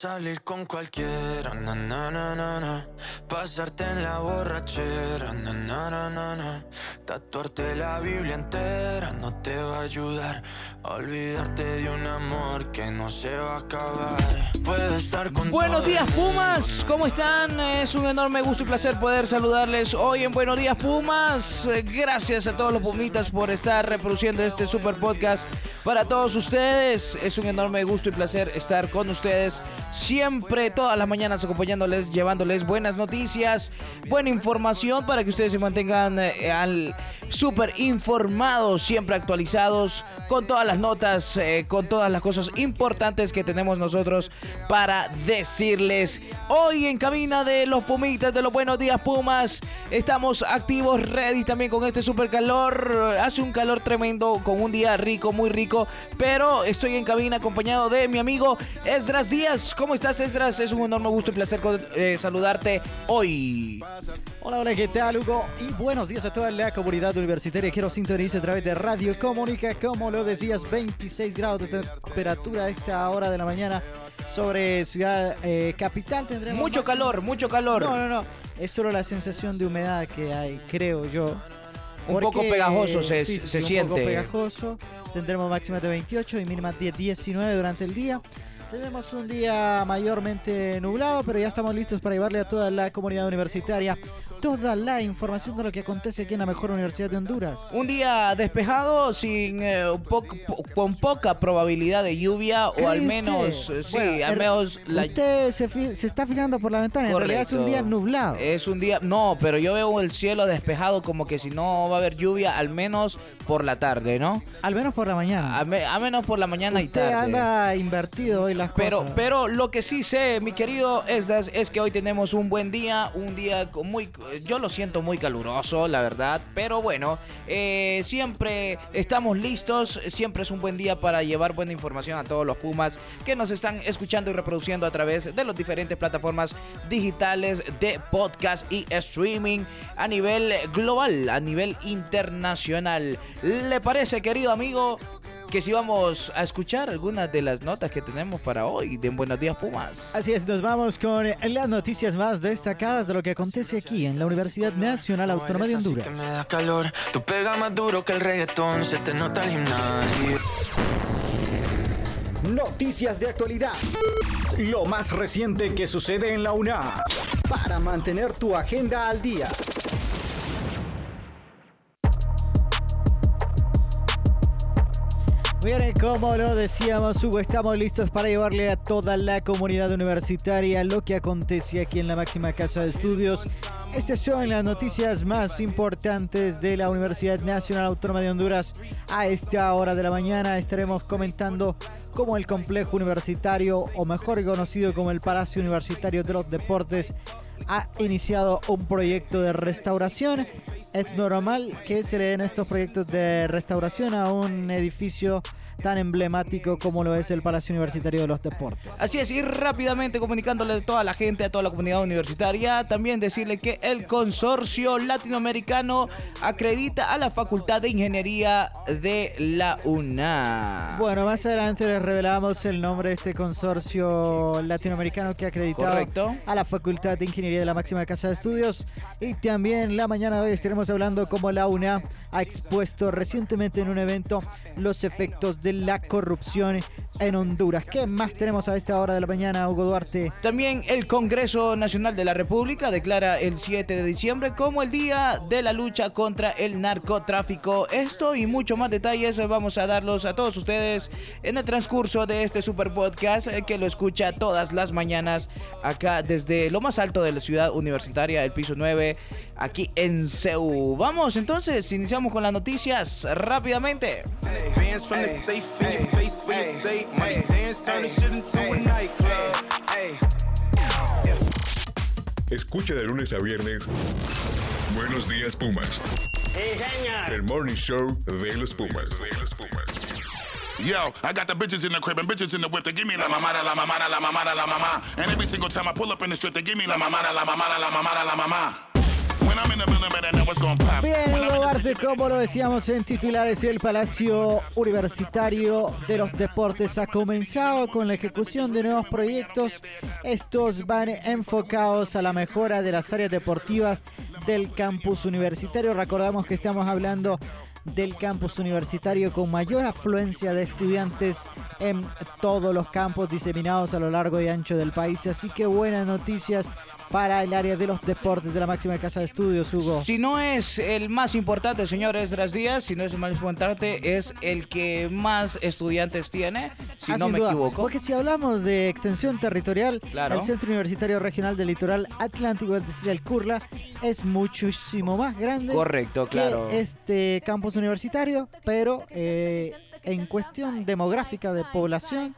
Salir con cualquiera, na, na, na, na, pasarte en la borrachera, na, na, na, na, tatuarte la Biblia entera no te va a ayudar olvidarte de un amor que no se va a acabar. Puedo estar con Buenos días Pumas, ¿cómo están? Es un enorme gusto y placer poder saludarles hoy en Buenos días Pumas. Gracias a todos los Pumitas por estar reproduciendo este super podcast para todos ustedes. Es un enorme gusto y placer estar con ustedes siempre, todas las mañanas acompañándoles, llevándoles buenas noticias, buena información para que ustedes se mantengan eh, al súper informados, siempre actualizados, con todas las notas, eh, con todas las cosas importantes que tenemos nosotros para decirles. Hoy en cabina de los Pumitas, de los Buenos Días Pumas, estamos activos, ready también con este super calor. Hace un calor tremendo, con un día rico, muy rico, pero estoy en cabina acompañado de mi amigo Esdras Díaz. ¿Cómo estás, Esdras? Es un enorme gusto y placer eh, saludarte hoy. Hola, hola, ¿qué tal, Hugo? Y buenos días a toda la comunidad universitaria que nos sintoniza a través de Radio Comunica. Como lo decías, 26 grados de temperatura a esta hora de la mañana sobre Ciudad eh, Capital. Tendremos Mucho máximo- calor, mucho calor. No, no, no. Es solo la sensación de humedad que hay, creo yo. Un poco pegajoso se- sí, sí, se sí, Un poco siente. pegajoso. Tendremos máximas de 28 y mínimas de 19 durante el día. Tenemos un día mayormente nublado, pero ya estamos listos para llevarle a toda la comunidad universitaria toda la información de lo que acontece aquí en la mejor universidad de Honduras. Un día despejado, sin eh, po- po- con poca probabilidad de lluvia, ¿Qué o al menos, usted? eh, sí, Bueno, al menos la Usted se, se está fijando por la ventana, en realidad es un Correcto. día nublado. Es un día, no, pero yo veo el cielo despejado como que si no va a haber lluvia, al menos por la tarde, ¿no? Al menos por la mañana. A, me- menos por la mañana y Usted tarde. anda invertido hoy las Pero, cosas. pero lo que sí sé, mi querido Esdras, es que hoy tenemos un buen día, un día muy, yo lo siento muy caluroso, la verdad, pero bueno, eh, siempre estamos listos, siempre es un buen día para llevar buena información a todos los Pumas que nos están escuchando y reproduciendo a través de las diferentes plataformas digitales de podcast y streaming a nivel global, a nivel internacional. ¿Le parece, querido amigo? Que si vamos a escuchar algunas de las notas que tenemos para hoy de Buenos Días Pumas. Así es, nos vamos con eh, las noticias más destacadas de lo que acontece aquí en la Universidad Nacional Autónoma de Honduras. que me da calor, tú pega más duro que el reggaetón, se te nota el gimnasio. Noticias de actualidad. Lo más reciente que sucede en la UNA. Para mantener tu agenda al día. Bien, como lo decíamos, Hugo, estamos listos para llevarle a toda la comunidad universitaria lo que acontece aquí en la máxima casa de estudios. Estas son las noticias más importantes de la Universidad Nacional Autónoma de Honduras. A esta hora de la mañana estaremos comentando cómo el complejo universitario, o mejor conocido como el Palacio Universitario de los Deportes, ha iniciado un proyecto de restauración. Es normal que se le den estos proyectos de restauración a un edificio tan emblemático como lo es el Palacio Universitario de los Deportes. Así es, y rápidamente comunicándole a toda la gente, a toda la comunidad universitaria, también decirle que el consorcio latinoamericano acredita a la Facultad de Ingeniería de la UNAM. Bueno, más adelante les revelamos el nombre de este consorcio latinoamericano que ha acreditado Correcto. a la Facultad de Ingeniería de la máxima casa de estudios. Y también la mañana de hoy estaremos hablando cómo la UNA ha expuesto recientemente en un evento los efectos de la corrupción en Honduras. ¿Qué más tenemos a esta hora de la mañana, Hugo Duarte? También el Congreso Nacional de la República declara el 7 de diciembre como el Día de la Lucha contra el Narcotráfico. Esto y mucho más detalles vamos a darlos a todos ustedes en el transcurso de este super podcast eh, que lo escucha todas las mañanas acá desde lo más alto de la ciudad universitaria, el piso 9, aquí en CEU. Vamos entonces, iniciamos con las noticias rápidamente. Bands in your face when you say money dance, turn the shit into a nightclub. Escucha de lunes a viernes. Buenos días, Pumas. El morning show de los Pumas. De los Pumas. Yo, I got the bitches in the crib and bitches in the whip. They give me la mamada, la mamada, la mamada, la mama. And every single time I pull up in the strip, they give me la mamada, la mamada, la mamada, la mama. Bien, Hugo Barte, como lo decíamos en titulares, el Palacio Universitario de los Deportes ha comenzado con la ejecución de nuevos proyectos. Estos van enfocados a la mejora de las áreas deportivas del campus universitario. Recordamos que estamos hablando del campus universitario con mayor afluencia de estudiantes en todos los campos diseminados a lo largo y ancho del país. Así que buenas noticias para el área de los deportes de la máxima casa de estudios, Hugo. Si no es el más importante, señor Esdras Díaz, si no es el más importante, es el que más estudiantes tiene, si Ah, no me duda. equivoco. Porque si hablamos de extensión territorial, Claro. el Centro Universitario Regional del Litoral Atlántico, es decir, el CURLA, es muchísimo más grande Correcto, que claro. este campus universitario, pero eh, en cuestión demográfica de población,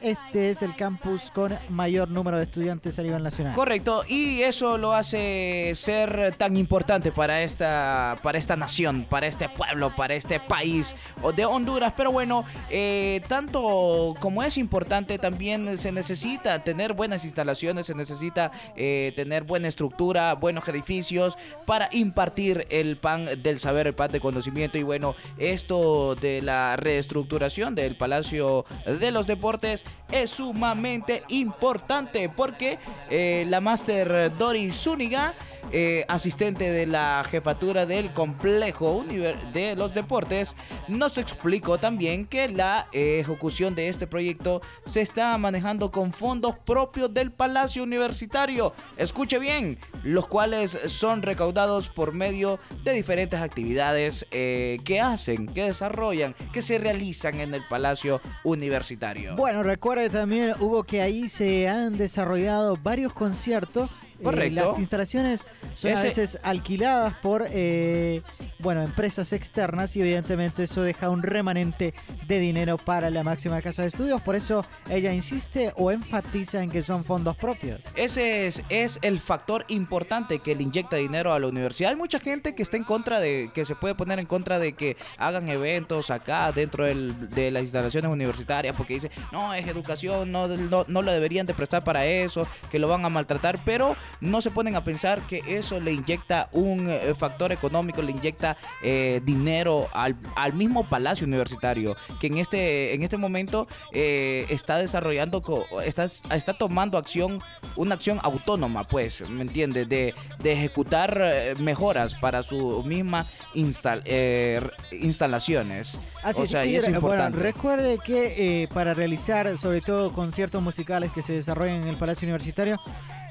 este es el campus con mayor número de estudiantes a nivel nacional. Correcto, y eso lo hace ser tan importante para esta, para esta nación, para este pueblo, para este país o de Honduras. Pero bueno, eh, tanto como es importante, también se necesita tener buenas instalaciones, se necesita eh, tener buena estructura, buenos edificios para impartir el pan del saber, el pan de conocimiento. Y bueno, esto de la reestructuración del Palacio de los Deportes es sumamente importante porque eh, la máster Doris Zúñiga, eh, asistente de la jefatura del complejo de los deportes, nos explicó también que la ejecución de este proyecto se está manejando con fondos propios del Palacio Universitario. Escuche bien, los cuales son recaudados por medio de diferentes actividades eh, que hacen, que desarrollan, que se realizan en el Palacio Universitario. Bueno, recuerde también, Hugo, que ahí se han desarrollado varios conciertos. Correcto. las instalaciones son a veces alquiladas por eh, bueno, empresas externas y evidentemente eso deja un remanente de dinero para la máxima casa de estudios. Por eso ella insiste o enfatiza en que son fondos propios. Ese es, es el factor importante que le inyecta dinero a la universidad. Hay mucha gente que está en contra de, que se puede poner en contra de que hagan eventos acá dentro del- de las instalaciones universitarias porque dice, no, es educación, no, no, no lo deberían de prestar para eso, que lo van a maltratar, pero no se ponen a pensar que eso le inyecta un eh, factor económico, le inyecta eh, dinero al, al mismo palacio universitario, que en este, en este momento eh, está desarrollando, está, está tomando acción, una acción autónoma, pues, ¿me entiendes? De, de ejecutar eh, mejoras para su misma instal- eh, instalaciones. Así o es, y es bueno, recuerde que para realizar sobre todo conciertos musicales que se desarrollan en el Palacio Universitario,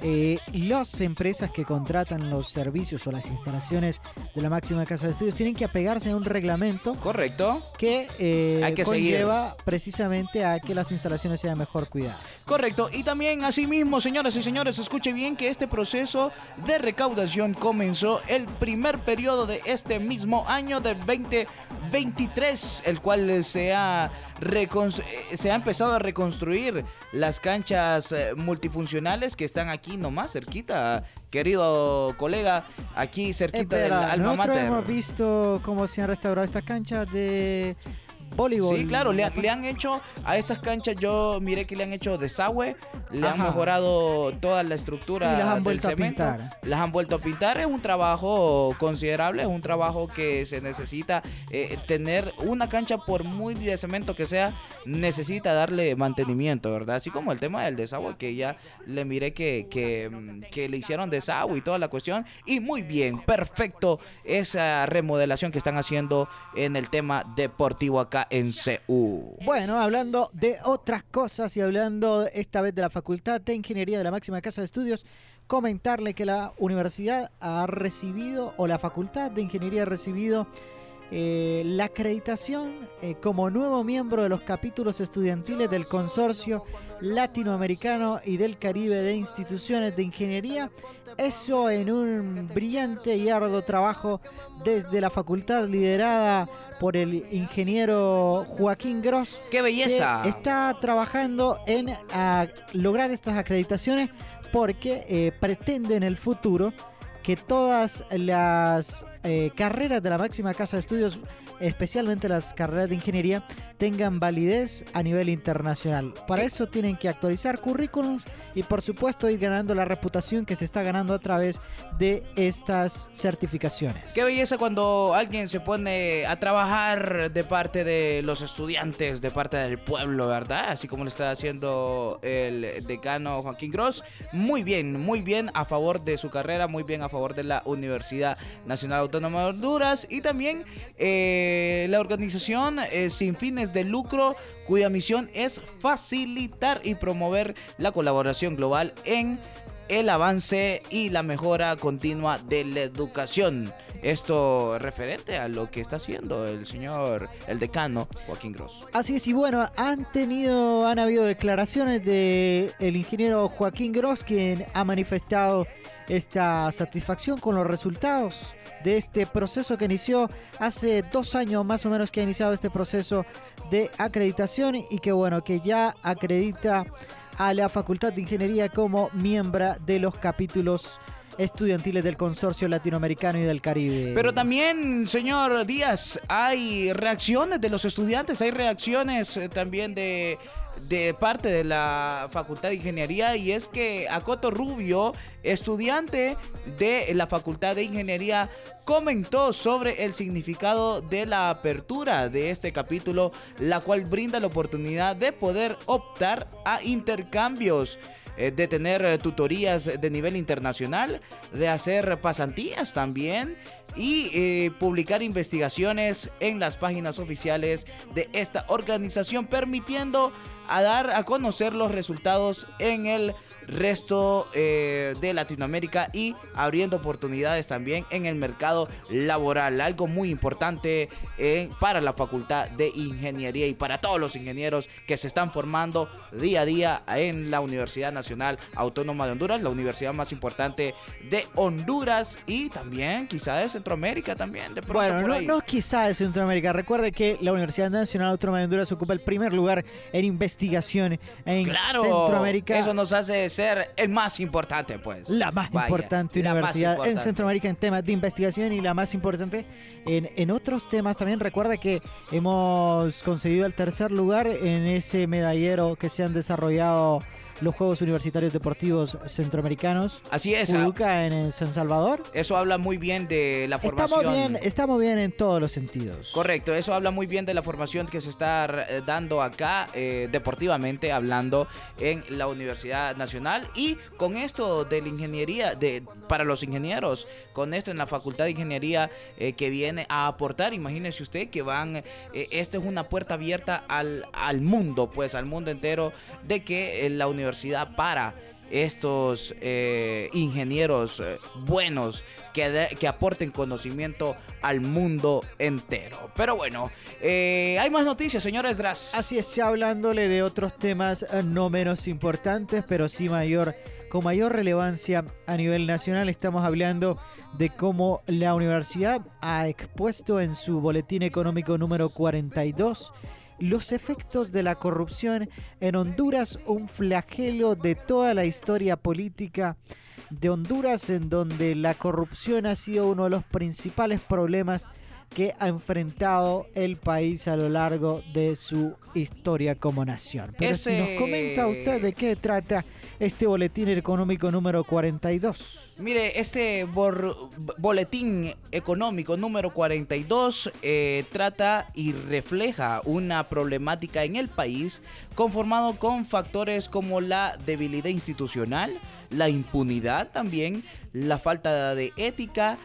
eh, las empresas que contratan los servicios o las instalaciones de la máxima casa de estudios tienen que apegarse a un reglamento Correcto. que, eh, Hay que conlleva precisamente a que las instalaciones sean mejor cuidadas. Correcto, y también asimismo, señoras y señores, escuche bien que este proceso de recaudación comenzó el primer periodo de este mismo año de 2023, el cual se ha, eh, se ha empezado a reconstruir las canchas eh, multifuncionales que están aquí nomás cerquita, querido colega, aquí cerquita del Espera, alma nosotros mater. hemos visto cómo se han restaurado estas canchas de voleibol. Sí, claro, le, le han hecho a estas canchas, yo miré que le han hecho desagüe, le han mejorado toda la estructura Y las han del vuelto a cemento, pintar. Las han vuelto a pintar, es un trabajo considerable, es un trabajo que se necesita eh, tener una cancha por muy de cemento que sea, necesita darle mantenimiento, ¿verdad? Así como el tema del desagüe, que ya le miré que, que, mm, que le hicieron desagüe y toda la cuestión, y muy bien, perfecto esa remodelación que están haciendo en el tema deportivo acá en CU. Bueno, hablando de otras cosas y hablando esta vez de la Facultad de Ingeniería de la máxima casa de estudios, comentarle que la universidad ha recibido, o la Facultad de Ingeniería ha recibido eh, la acreditación eh, como nuevo miembro de los capítulos estudiantiles del Consorcio Latinoamericano y del Caribe de Instituciones de Ingeniería. Eso en un brillante y arduo trabajo desde la facultad liderada por el ingeniero Joaquín Gross. ¡Qué belleza! que está trabajando en lograr estas acreditaciones porque eh, pretende en el futuro que todas las eh, carreras de la máxima casa de estudios, especialmente las carreras de ingeniería, tengan validez a nivel internacional. Para eso tienen que actualizar currículums y por supuesto ir ganando la reputación que se está ganando a través de estas certificaciones. Qué belleza cuando alguien se pone a trabajar de parte de los estudiantes, de parte del pueblo, ¿verdad? Así como lo está haciendo el decano Joaquín Gross. Muy bien, muy bien a favor de su carrera, muy bien a favor de la Universidad Nacional Autónoma de y también eh, la organización eh, sin fines de lucro cuya misión es facilitar y promover la colaboración global en el avance y la mejora continua de la educación. Esto referente a lo que está haciendo el señor, el decano Joaquín Gross. Así es, y bueno, han tenido, han habido declaraciones de el ingeniero Joaquín Gross, quien ha manifestado esta satisfacción con los resultados de este proceso que inició hace dos años más o menos que ha iniciado este proceso de acreditación y que bueno, que ya acredita a la Facultad de Ingeniería como miembro de los capítulos estudiantiles del Consorcio Latinoamericano y del Caribe. Pero también, señor Díaz, hay reacciones de los estudiantes, hay reacciones eh, también de de parte de la Facultad de Ingeniería y es que Acoto Rubio, estudiante de la Facultad de Ingeniería, comentó sobre el significado de la apertura de este capítulo, la cual brinda la oportunidad de poder optar a intercambios eh, de tener eh, tutorías de nivel internacional, de hacer pasantías también y eh, publicar investigaciones en las páginas oficiales de esta organización, permitiendo a dar a conocer los resultados en el resto eh, de Latinoamérica y abriendo oportunidades también en el mercado laboral. Algo muy importante eh, para la Facultad de Ingeniería y para todos los ingenieros que se están formando día a día en la Universidad Nacional Autónoma de Honduras, la universidad más importante de Honduras y también quizá de Centroamérica también. De bueno, no, no quizá de Centroamérica. Recuerde que la Universidad Nacional Autónoma de Honduras ocupa el primer lugar en investigación en claro, Centroamérica. Eso nos hace ser el más importante, pues. La más importante universidad en Centroamérica en temas de investigación y la más importante en, en otros temas. También recuerda que hemos conseguido el tercer lugar en ese medallero que se han desarrollado los Juegos Universitarios Deportivos Centroamericanos. Así es. Uruca en San Salvador. Eso habla muy bien de la formación. Estamos bien, estamos bien en todos los sentidos. Correcto, eso habla muy bien de la formación que se está eh, dando acá, eh, deportivamente hablando, en la Universidad Nacional. Y con esto de la ingeniería, de, para los ingenieros, con esto en la Facultad de Ingeniería eh, que viene a aportar, imagínese usted que van, esta es una puerta abierta al, al mundo, pues al mundo entero, de que la universidad para estos eh, ingenieros eh, buenos que, que, aporten conocimiento al mundo entero. Pero bueno, eh, hay más noticias, señores Dras. Así es, ya hablándole de otros temas no menos importantes, pero sí mayor, con mayor relevancia a nivel nacional, estamos hablando de cómo la universidad ha expuesto en su boletín económico número 42 los efectos de la corrupción en Honduras, un flagelo de toda la historia política de Honduras, en donde la corrupción ha sido uno de los principales problemas que ha enfrentado el país a lo largo de su historia como nación. Pero si nos comenta usted de qué trata este boletín económico número 42. Mire, este boletín económico número 42 eh, trata y refleja una problemática en el país conformado con factores como la debilidad institucional, la impunidad también, la falta de ética,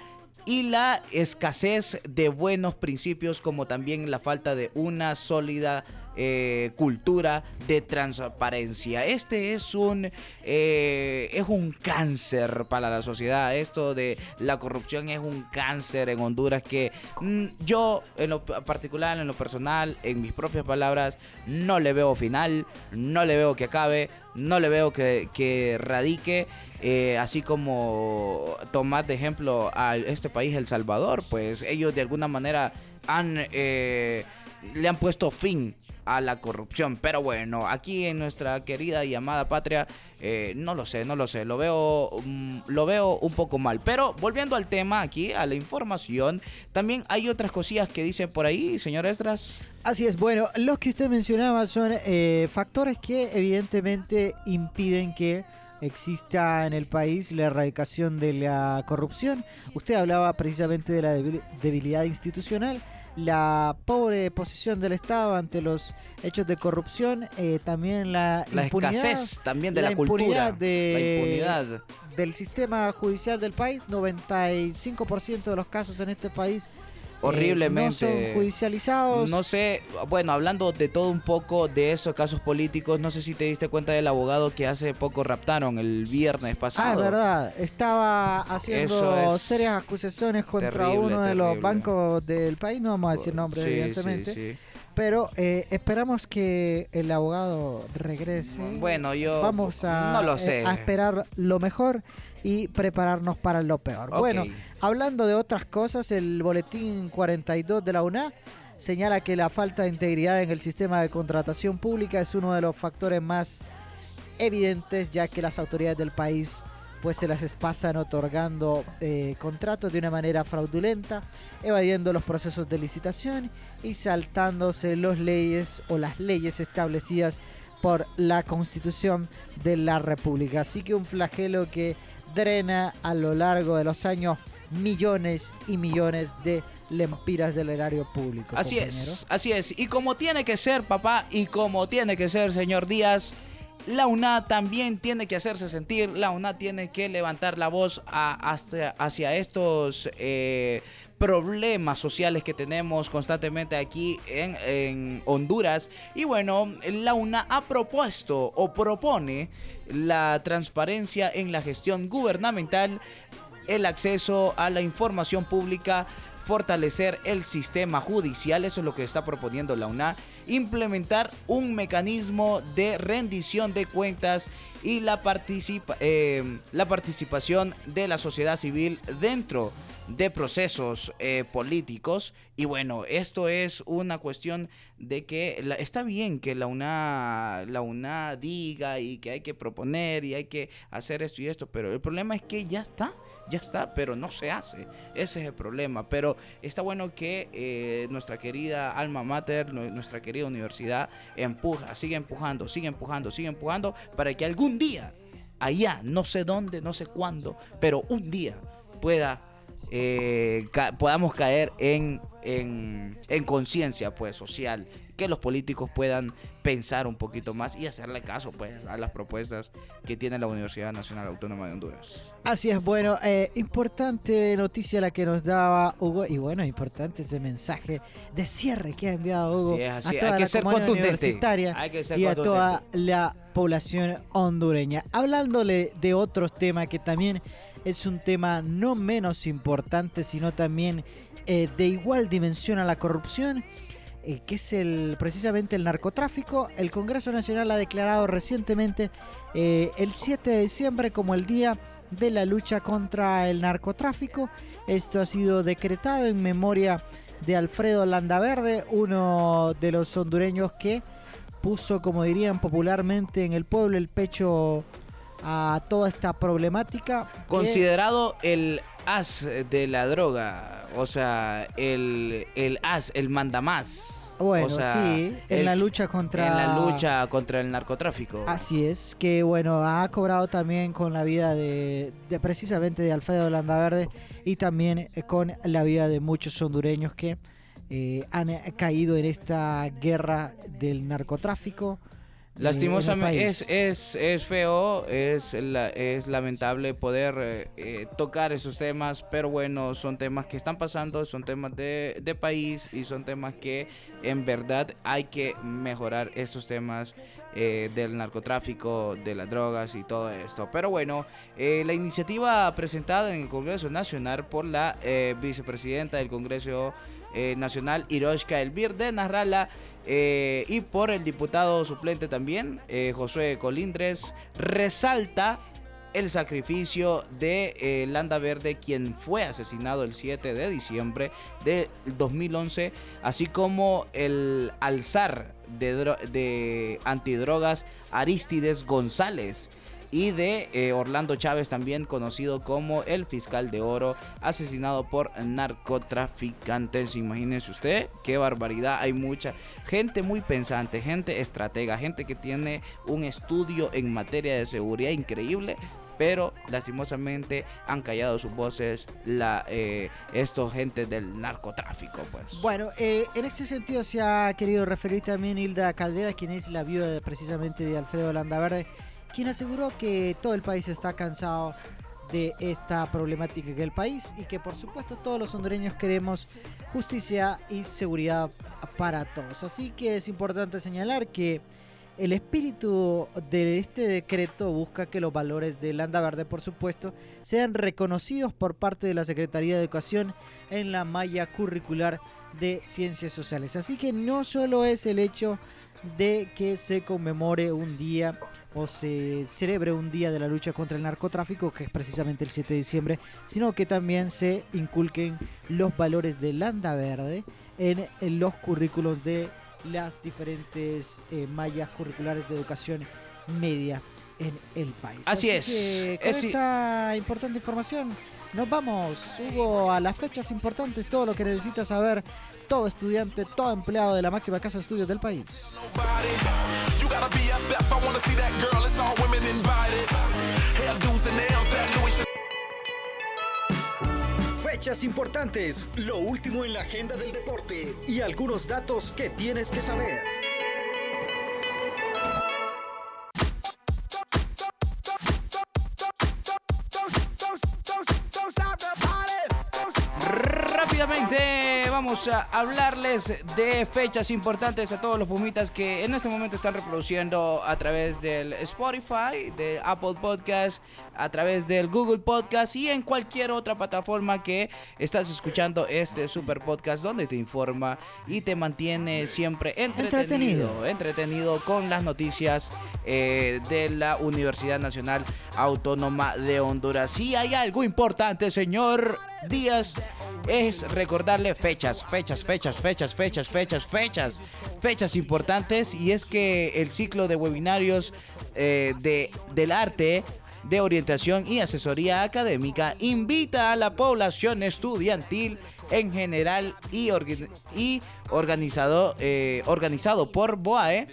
y la escasez de buenos principios como también la falta de una sólida eh, cultura de transparencia. Este es un eh, es un cáncer para la sociedad. Esto de la corrupción es un cáncer en Honduras que mm, yo en lo particular, en lo personal, en mis propias palabras, no le veo final, no le veo que acabe, no le veo que, que radique. Eh, así como tomar de ejemplo a este país, El Salvador, pues ellos de alguna manera han le han puesto fin a la corrupción. Pero bueno, aquí en nuestra querida y amada patria, eh, no lo sé, no lo sé, lo veo, mm, lo veo un poco mal. Pero volviendo al tema aquí, a la información, también hay otras cosillas que dice por ahí, señor Esdras. Así es, bueno, los que usted mencionaba son eh, factores que evidentemente impiden que exista en el país la erradicación de la corrupción. Usted hablaba precisamente de la debil- debilidad institucional, la pobre posición del Estado ante los hechos de corrupción, eh, también la, La impunidad, escasez también de la, impunidad cultura. de- La impunidad. del sistema judicial del país. 95% de los casos en este país eh, Horriblemente. no son judicializados. No sé, bueno, hablando de todo un poco de esos casos políticos, no sé si te diste cuenta del abogado que hace poco raptaron el viernes pasado. Ah, es verdad. Estaba haciendo es serias acusaciones contra terrible, uno de los bancos del país. No vamos a decir nombres, Sí, evidentemente. sí, sí. Pero eh, esperamos que el abogado regrese. Bueno, yo Vamos a, no lo eh, sé. a esperar lo mejor y prepararnos para lo peor. Bueno, hablando de otras cosas, el boletín 42 de la UNA señala que la falta de integridad en el sistema de contratación pública es uno de los factores más evidentes, ya que las autoridades del país pues se las pasan otorgando eh, contratos de una manera fraudulenta, evadiendo los procesos de licitación y saltándose las leyes o las leyes establecidas por la Constitución de la República. Así que un flagelo que drena a lo largo de los años millones y millones de lempiras del erario público. Así compañero. es, así es. Y como tiene que ser, papá, y como tiene que ser, señor Díaz, la UNA también tiene que hacerse sentir, la UNA tiene que levantar la voz hacia estos eh, problemas sociales que tenemos constantemente aquí en, en Honduras. Y bueno, la UNA ha propuesto o propone la transparencia en la gestión gubernamental el acceso a la información pública, fortalecer el sistema judicial, eso es lo que está proponiendo la UNA, implementar un mecanismo de rendición de cuentas y la, participa- eh, la participación de la sociedad civil dentro de procesos eh, políticos. Y bueno, esto es una cuestión de que la- está bien que la UNA, la UNA diga y que hay que proponer y hay que hacer esto y esto, pero el problema es que ya está, ya está, pero no se hace. Ese es el problema. Pero está bueno que eh, nuestra querida alma mater, nu- nuestra querida universidad, empuja, sigue empujando, sigue empujando, sigue empujando para que algún día, allá, no sé dónde, no sé cuándo, pero un día pueda eh, podamos caer en, en, en conciencia pues social que los políticos puedan pensar un poquito más y hacerle caso pues a las propuestas que tiene la Universidad Nacional Autónoma de Honduras. Así es, bueno, eh, importante noticia la que nos daba Hugo y bueno, importante ese mensaje de cierre que ha enviado Hugo Sí, así, a toda hay que la ser universitaria Hay que ser y a toda la población hondureña. Hablándole de otros temas que también es un tema no menos importante, sino también eh, de igual dimensión a la corrupción, eh, que es el precisamente el narcotráfico. El Congreso Nacional ha declarado recientemente eh, el 7 de diciembre como el día de la lucha contra el narcotráfico. Esto ha sido decretado en memoria de Alfredo Landaverde, uno de los hondureños que puso, como dirían popularmente en el pueblo, el pecho a toda esta problemática. Considerado el as de la droga, o sea, el, el as, el mandamás. Bueno, o sea, sí, en el- la lucha contra... En la lucha contra el narcotráfico. Así es, que bueno, ha cobrado también con la vida de, de precisamente de Alfredo Landaverde y también eh, con la vida de muchos hondureños que eh, han caído en esta guerra del narcotráfico. Lastimosamente es, es, es feo, es, la- es lamentable poder eh, eh, tocar esos temas, pero bueno, son temas que están pasando, son temas de, de país y son temas que en verdad hay que mejorar esos temas eh, del narcotráfico, de las drogas y todo esto. Pero bueno, eh, la iniciativa presentada en el Congreso Nacional por la vicepresidenta del Congreso Nacional, Hiroshka Elvir de Narrala, eh, y por el diputado suplente también, eh, Josué Colindres, resalta el sacrificio de eh, Landa Verde, quien fue asesinado el 7 de diciembre de 2011, así como el alzar de, de antidrogas Aristides González y de eh, Orlando Chávez, también conocido como el fiscal de oro, asesinado por narcotraficantes. Imagínense usted, qué barbaridad. Hay mucha gente muy pensante, gente estratega, gente que tiene un estudio en materia de seguridad increíble. Pero lastimosamente han callado sus voces eh, estos gentes del narcotráfico, pues. Bueno, eh, en este sentido se ha querido referir también Hilda Caldera, quien es la viuda precisamente de Alfredo Landaverde, quien aseguró que todo el país está cansado de esta problemática que el país y que por supuesto todos los hondureños queremos justicia y seguridad para todos. Así que es importante señalar que el espíritu de este decreto busca que los valores de Landa Verde, por supuesto, sean reconocidos por parte de la Secretaría de Educación en la malla curricular de Ciencias Sociales. Así que no solo es el hecho de que se conmemore un día o se celebre un día de la lucha contra el narcotráfico, que es precisamente el 7 de diciembre, sino que también se inculquen los valores de Landa Verde en, los currículos de las diferentes eh, mallas curriculares de educación media en el país. Así es. que con Es esta importante información nos vamos, Hugo, a las fechas importantes, todo lo que necesita saber todo estudiante, todo empleado de la máxima casa de estudios del país. Fechas importantes, lo último en la agenda del deporte y algunos datos que tienes que saber. Vamos a hablarles de fechas importantes a todos los pumitas que en este momento están reproduciendo a través del Spotify, de Apple Podcast, a través del Google Podcast y en cualquier otra plataforma que estás escuchando este super podcast donde te informa y te mantiene siempre entretenido, Entretenido. entretenido con las noticias eh, de la Universidad Nacional Autónoma de Honduras. Si hay algo importante, señor Díaz, es recordarle fechas, fechas, fechas, fechas, fechas, fechas, fechas, fechas importantes. Y es que el ciclo de webinarios eh, de, del arte de orientación y asesoría académica invita a la población estudiantil en general y, y organizado, eh, organizado por BOAE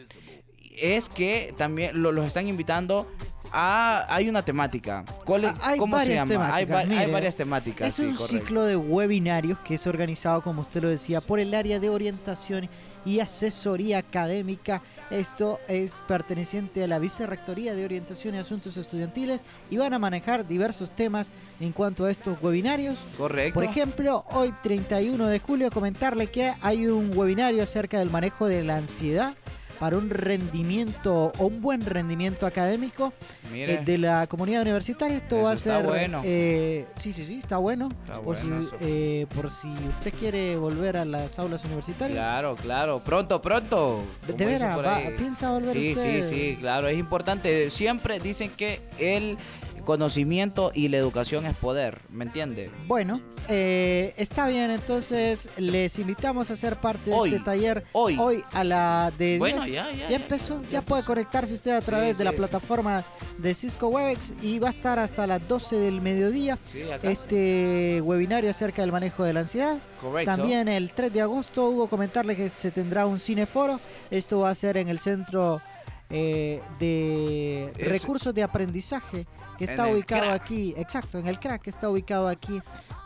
es que también lo- los están invitando a hay una temática ¿Cuál es- Ah, Hay cómo se varias llama hay, varias temáticas Es sí, un correcto. ciclo de webinarios que es organizado, como usted lo decía, por el área de orientación y asesoría académica. Esto es perteneciente a la Vicerrectoría de Orientación y Asuntos Estudiantiles y van a manejar diversos temas en cuanto a estos webinarios. correcto Por ejemplo, hoy 31 de julio comentarle que hay un webinario acerca del manejo de la ansiedad para un rendimiento o un buen rendimiento académico eh, de la comunidad universitaria. Esto Eso va a está ser. bueno. eh, sí, sí, sí, está bueno. Está por, bueno si, eh, por si usted quiere volver a las aulas universitarias. claro claro pronto pronto De, veras, piensa volver sí usted. sí sí claro es importante siempre dicen que el conocimiento y la educación es poder ¿me entiende? Bueno, eh, está bien, entonces les invitamos a ser parte Hoy, de este taller hoy. a la de Bueno, 10. ya, ya, ya, empezó, ya, ya puede empezó. conectarse usted a través Sí, de la sí, plataforma de Cisco Webex y va a estar hasta las 12 del mediodía este webinario acerca del manejo de la ansiedad. correcto También el 3 de agosto hubo comentarle que se tendrá un cineforo. Esto va a ser en el centro eh, de Es- recursos de aprendizaje que En está el ubicado aquí, exacto, en el crack que está ubicado aquí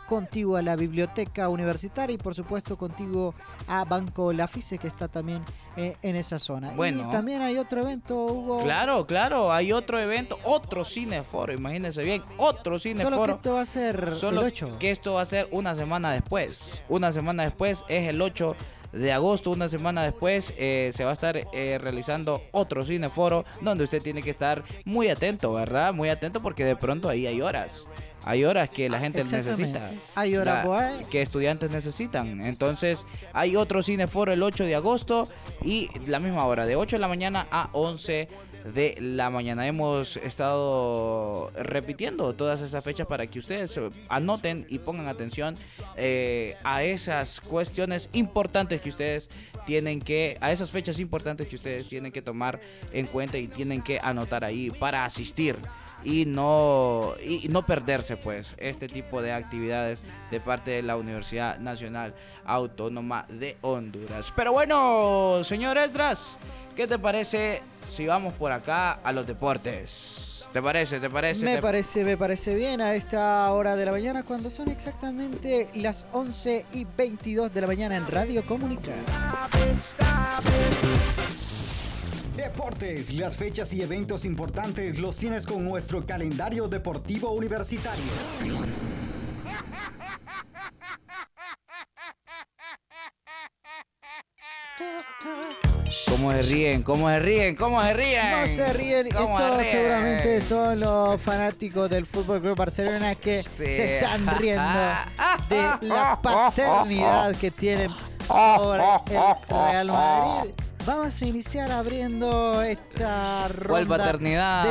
contiguo a la biblioteca universitaria y por supuesto contiguo a Banco Lafice que está también eh, en esa zona. Bueno. Y también hay otro evento, Hugo. Claro, claro, hay otro evento, otro cineforo, imagínense bien, otro Solo que cineforo. esto va a ser Solo el 8. que esto va a ser una semana después. Una semana después es el 8 de agosto. Una semana después eh, se va a estar eh, realizando otro cineforo donde usted tiene que estar muy atento, ¿verdad? Muy atento porque de pronto ahí hay horas. Hay horas que la gente necesita. Hay hora La- boa, que estudiantes necesitan. Entonces, hay otro cineforo el 8 de agosto y la misma hora, de 8 de la mañana a 11 de la mañana. Hemos estado repitiendo todas esas fechas para que ustedes eh, anoten y pongan atención eh, a esas cuestiones importantes que ustedes tienen que, a esas fechas importantes que ustedes tienen que tomar en cuenta y tienen que anotar ahí para asistir y no, y no perderse pues este tipo de actividades de parte de la Universidad Nacional Autónoma de Honduras. Pero bueno, señor Esdras, ¿qué te parece si vamos por acá a los deportes? ¿Te parece? ¿Te parece? Me ¿Te- parece, me parece bien a esta hora de la mañana cuando son exactamente las 11 y 22 de la mañana en Radio Comunicar. Deportes, las fechas y eventos importantes los tienes con nuestro calendario deportivo universitario. ¿Cómo se ríen? ¿Cómo se ríen? ¿Cómo se ríen? No se ríen, ¿Cómo estos ríen? seguramente son los fanáticos del Fútbol Club Barcelona que Sí. se están riendo de la paternidad que tienen sobre el Real Madrid. Vamos a iniciar abriendo esta ¿Cuál ronda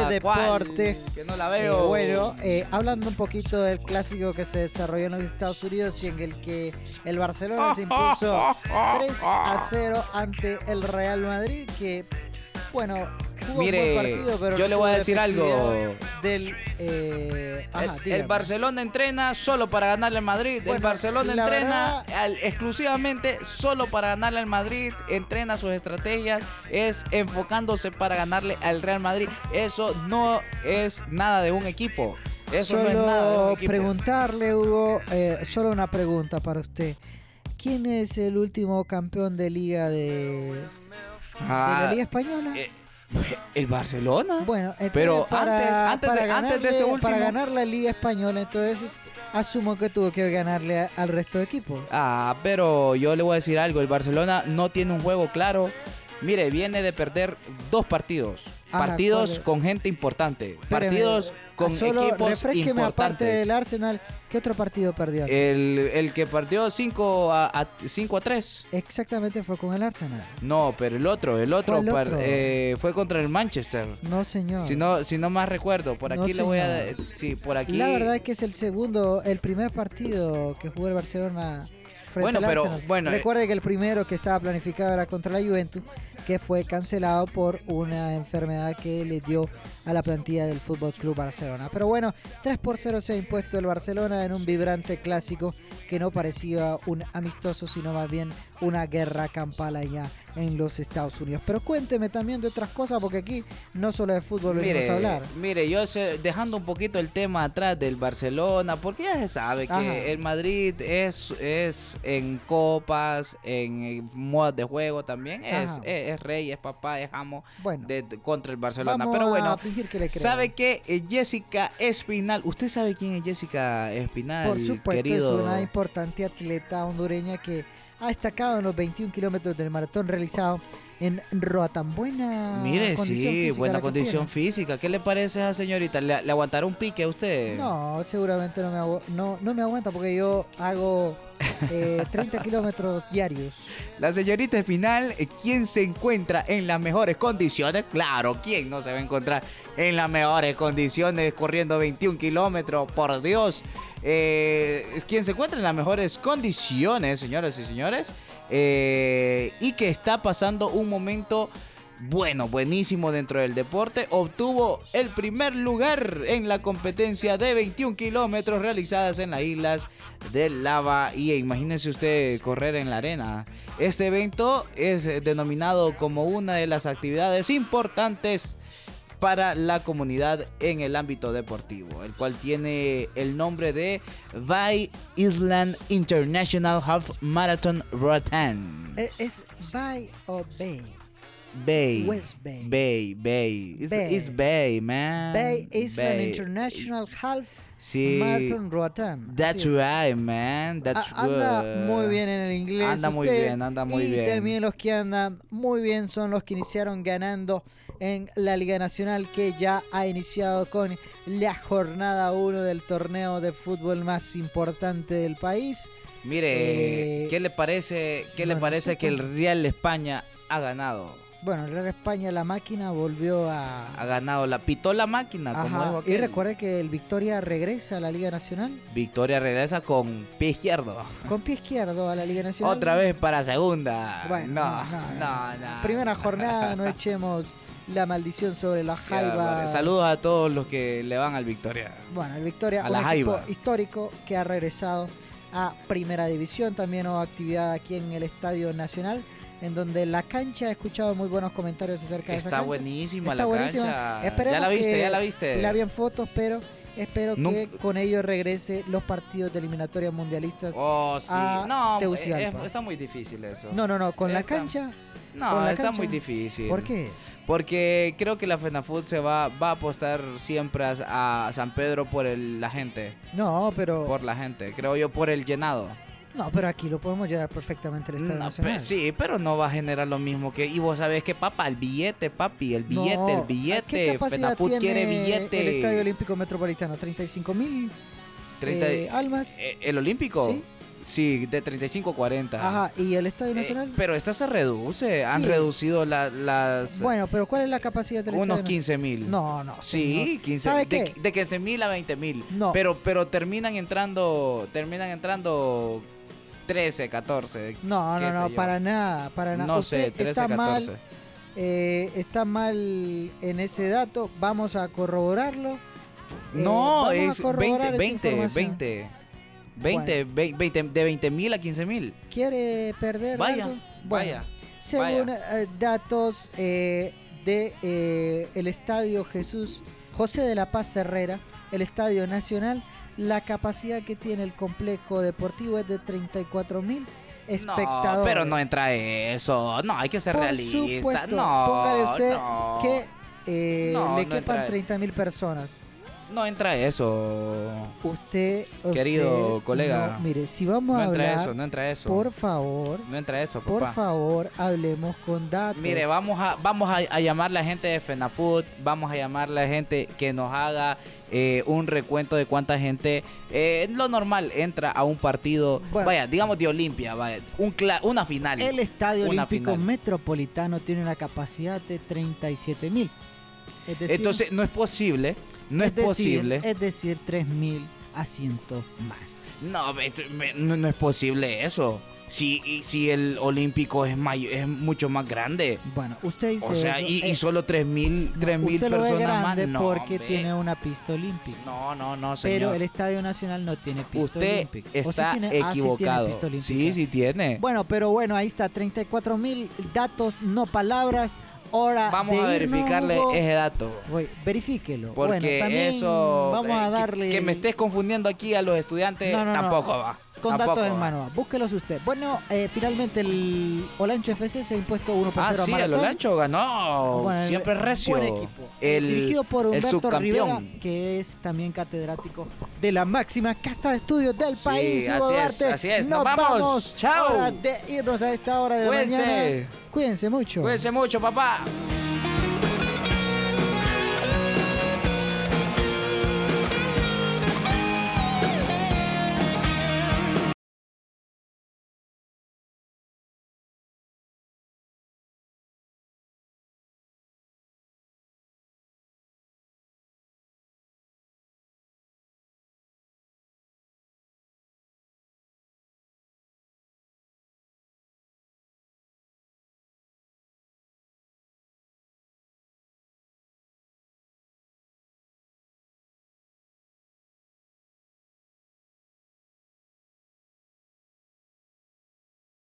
de ¿Cuál? deporte. Que no la Eh, veo. bueno, eh, hablando un poquito del clásico que se desarrolló en los Estados Unidos y en el que el Barcelona se impuso 3 a 0 ante el Real Madrid, que, bueno, jugó Mire, un buen partido, pero yo no le voy a decir algo. Del, eh, ajá, El. Barcelona entrena solo para ganarle al Madrid. el Barcelona entrena al- exclusivamente solo para ganarle al Madrid. Entrena sus estrategias. Es enfocándose para ganarle al Real Madrid. Eso no es nada de un equipo. Eso no es nada de un Solo equipo. preguntarle, Hugo, eh, solo una pregunta para usted. ¿Quién es el último campeón de liga de, de Ah, la Liga Española? eh, el Barcelona. Bueno, entonces, Pero para, antes- antes para de- antes de ganarle- ese último- para ganar la Liga Española, entonces asumo que tuvo que ganarle a- al resto de equipos. Ah, pero yo le voy a decir algo. El Barcelona no tiene un juego claro. Mire, viene de perder dos partidos. Ajá, partidos con gente importante. Espéreme, partidos con Solo equipos refresqueme aparte importantes. del Arsenal, ¿qué otro partido perdió? El, el que perdió 5 a, a, 5 a 3. Exactamente fue con el Arsenal. No, pero el otro, el otro, eh, fue contra el Manchester. No, señor. Si no, si no más recuerdo, por No, aquí le voy a... Sí, por aquí... La verdad es que es el segundo, el primer partido que jugó el Barcelona frente Bueno, pero, Arsenal. bueno, eh. Recuerde que el primero que estaba planificado era contra la Juventus, que fue cancelado por una enfermedad que le dio a la plantilla del Fútbol Club Barcelona. Pero bueno, 3 por 0 se ha impuesto el Barcelona en un vibrante clásico que no parecía un amistoso, sino más bien una guerra campal allá en los Estados Unidos. Pero cuénteme también de otras cosas, porque aquí no solo de fútbol venimos Mire, a hablar. mire, yo sé, dejando un poquito el tema atrás del Barcelona, porque ya se sabe que Ajá. el Madrid es, es en copas, en modas de juego también, es. Es, es rey, es papá, es amo Bueno, de- contra el Barcelona. vamos Pero bueno, a fingir que le creo. ¿sabe que Jessica Espinal, usted sabe quién es Jessica Espinal? Por supuesto, querido? es una importante atleta hondureña que ha destacado en los 21 kilómetros del maratón realizado en Roatán. Buena Mire, condición sí, física buena condición tiene. física. ¿Qué le parece a esa señorita? ¿Le, le aguantará un pique a usted? No, seguramente no me, no, no me aguanta porque yo hago eh, 30 kilómetros diarios. La señorita Espinal, eh, ¿quién se encuentra en las mejores condiciones? Claro, ¿quién no se va a encontrar en las mejores condiciones corriendo 21 kilómetros? Por Dios. Eh, quien se encuentra en las mejores condiciones, señoras y señores. eh, y que está pasando un momento bueno, buenísimo dentro del deporte. Obtuvo el primer lugar en la competencia de 21 kilómetros realizadas en las islas del Lava. Y imagínese usted correr en la arena. Este evento es eh, denominado como una de las actividades importantes para la comunidad en el ámbito deportivo, el cual tiene el nombre de Bay Island International Half Marathon Roatan. Eh, ¿Es Bay o Bay? Bay. West Bay. Bay, Bay. It's, Bay. it's Bay, man. Bay Island Bay. International Half Sí. Marathon Roatán. That's Así right, man. That's A- anda good. muy bien en el inglés. Anda muy usted, bien, anda muy y bien. también los que andan muy bien son los que iniciaron ganando en la Liga Nacional que ya ha iniciado con la jornada 1 del torneo de fútbol más importante del país. Mire, Eh, ¿qué le parece, qué le bueno, parece sí, que el. Real España ha ganado? Bueno, el Real España, la máquina volvió a... Ha ganado la pitó la máquina, como Ajá, dijo Y recuerde que el Victoria regresa a la Liga Nacional Victoria regresa con pie izquierdo. con pie izquierdo a la Liga Nacional. Otra vez para segunda. Bueno, no, no, no, no. Primera jornada, no echemos la maldición sobre la Jaiba. Saludos a todos los que le van al Victoria. Bueno, el Victoria, A un la equipo Jaiba. histórico que ha regresado a Primera División. También hubo actividad aquí en el Estadio Nacional, en donde la cancha, he escuchado muy buenos comentarios acerca de esa Está cancha. buenísima Está la buenísima. cancha. Esperemos ya la viste, que ya la viste. La vi en fotos, pero espero No- que con ello regrese los partidos de eliminatorias mundialistas. Oh, sí. a No, Tegucigalpa. es- está muy difícil eso. No, no, no, con la cancha. No, con la está cancha. muy difícil. ¿Por qué? Porque creo que la FENAFUT se va, va a apostar siempre a, a San Pedro por el- la gente. No, pero Por la gente. Creo yo por el llenado. No, pero aquí lo podemos llevar perfectamente al Estadio No, Nacional. sí, pero no va a generar lo mismo que. Y vos sabés que, papá, el billete, papi, el No, billete, el ¿qué billete. FENAFUT quiere billete. El Estadio Olímpico Metropolitano, 35 mil 30 eh, almas. eh, ¿El Olímpico? Sí. Sí, de 35 a 40. Ajá, y el Estadio Eh, Nacional. pero esta se reduce. Han Sí. reducido la- las. bueno, pero ¿cuál es la capacidad del unos Estadio 15 mil. No, no. Sí, señor. 15 ¿Sabe de, qué? de 15 mil a 20 mil. No. Pero, pero terminan entrando. Terminan entrando 13, 14. No, no, no, para nada, para nada. No Usted sé, 13, está 14. mal, eh, está mal en ese dato. Vamos a corroborarlo. Eh, No, a es corroborar 20, esa 20, información. 20. 20, 20, de 20 mil a 15 mil. ¿Quiere perder Vaya, algo? Bueno, vaya. Según vaya. eh, datos eh, de eh, el Estadio Jesús José de la Paz Herrera, el Estadio Nacional, la capacidad que tiene el complejo deportivo es de 34 mil espectadores. No, pero no entra eso. No, hay que ser Por realista. supuesto, no, póngale usted no. que eh, No, le quepan entra- 30 mil personas. No entra eso. Usted, Querido usted colega, no- mire, si vamos No a entra hablar, eso, no entra eso. por favor, No entra eso, por papá. favor, hablemos con datos. Mire, vamos a vamos a, a llamar a la gente de FENAFUT, vamos a llamar a la gente que nos haga eh, un recuento de cuánta gente, eh, lo normal, entra a un partido, Bueno. vaya, digamos de Olimpia, vaya, un cla- una final. El Estadio Olímpico final. Metropolitano tiene una capacidad de 37 mil. Entonces, no es posible, no es, decir- posible. Es decir, 3 mil asientos más. No, no, no es posible eso. Si, y si el Olímpico es, may- es mucho más grande. Bueno, usted dice O sea, eso, y, y eh, solo 3.000 no, 3.000 usted lo ve personas grande más. No, porque tiene una pista olímpica. No, no, no, señor. Pero el Estadio Nacional no tiene pista Usted olímpica. ¿O sí está tiene? Ah, sí tiene equivocado. olímpica. sí, sí tiene. Bueno, pero bueno, ahí está, 34 mil datos, no palabras. Hora Vamos de a verificarle ese dato. Voy, verifíquelo. Porque bueno, también eso. vamos a eh, que- darle Que, me estés confundiendo aquí a los estudiantes No, no, no. tampoco va. Con Tampoco datos en va. mano. Búsquelos usted. Bueno, eh, finalmente el Olancho FC se ha impuesto 1 por Ah, 0 sí, a el Maratón. Olancho ganó. Bueno, el- Siempre recio. Buen equipo. El, Dirigido por el Humberto. Rivera, que es también catedrático de la máxima casta de estudios del Sí, país. Así es, así es. Nos Nos vamos. Chao. Hora de irnos a esta hora de la Cuídense. mañana. Cuídense mucho. Cuídense mucho, papá.